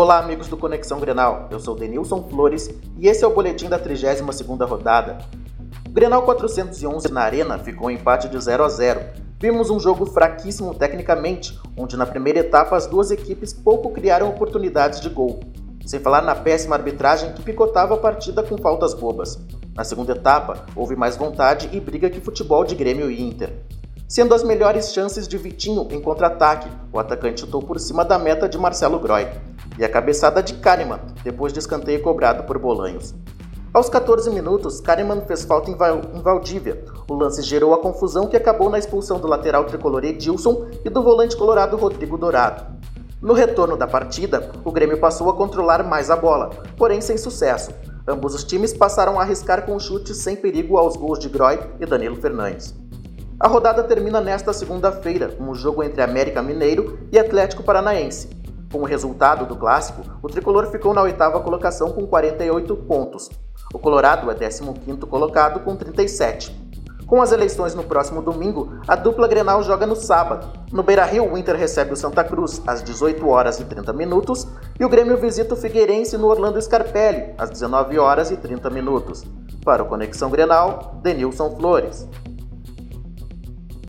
Olá, amigos do Conexão Grenal. Eu sou Denilson Flores e esse é o boletim da 32ª rodada. O Grenal 411 na Arena ficou em empate de 0 a 0. Vimos um jogo fraquíssimo tecnicamente, onde na primeira etapa as duas equipes pouco criaram oportunidades de gol. Sem falar na péssima arbitragem que picotava a partida com faltas bobas. Na segunda etapa, houve mais vontade e briga que futebol de Grêmio e Inter. Sendo as melhores chances de Vitinho em contra-ataque, o atacante chutou por cima da meta de Marcelo Groy. E a cabeçada de Kahneman, depois de escanteio cobrado por Bolanhos. Aos 14 minutos, Kahneman fez falta em Valdívia. O lance gerou a confusão que acabou na expulsão do lateral tricolor Edilson e do volante colorado Rodrigo Dourado. No retorno da partida, o Grêmio passou a controlar mais a bola, porém sem sucesso. Ambos os times passaram a arriscar com chutes sem perigo aos gols de Groy e Danilo Fernandes. A rodada termina nesta segunda-feira com o jogo entre América Mineiro e Atlético Paranaense. Com o resultado do clássico, o tricolor ficou na oitava colocação com 48 pontos. O Colorado é 15º colocado com 37. Com as eleições no próximo domingo, a dupla Grenal joga no sábado. No Beira-Rio, o Inter recebe o Santa Cruz às 18 horas e 30 minutos e o Grêmio visita o Figueirense no Orlando Scarpelli às 19 horas e 30 minutos. Para o Conexão Grenal, Denilson Flores.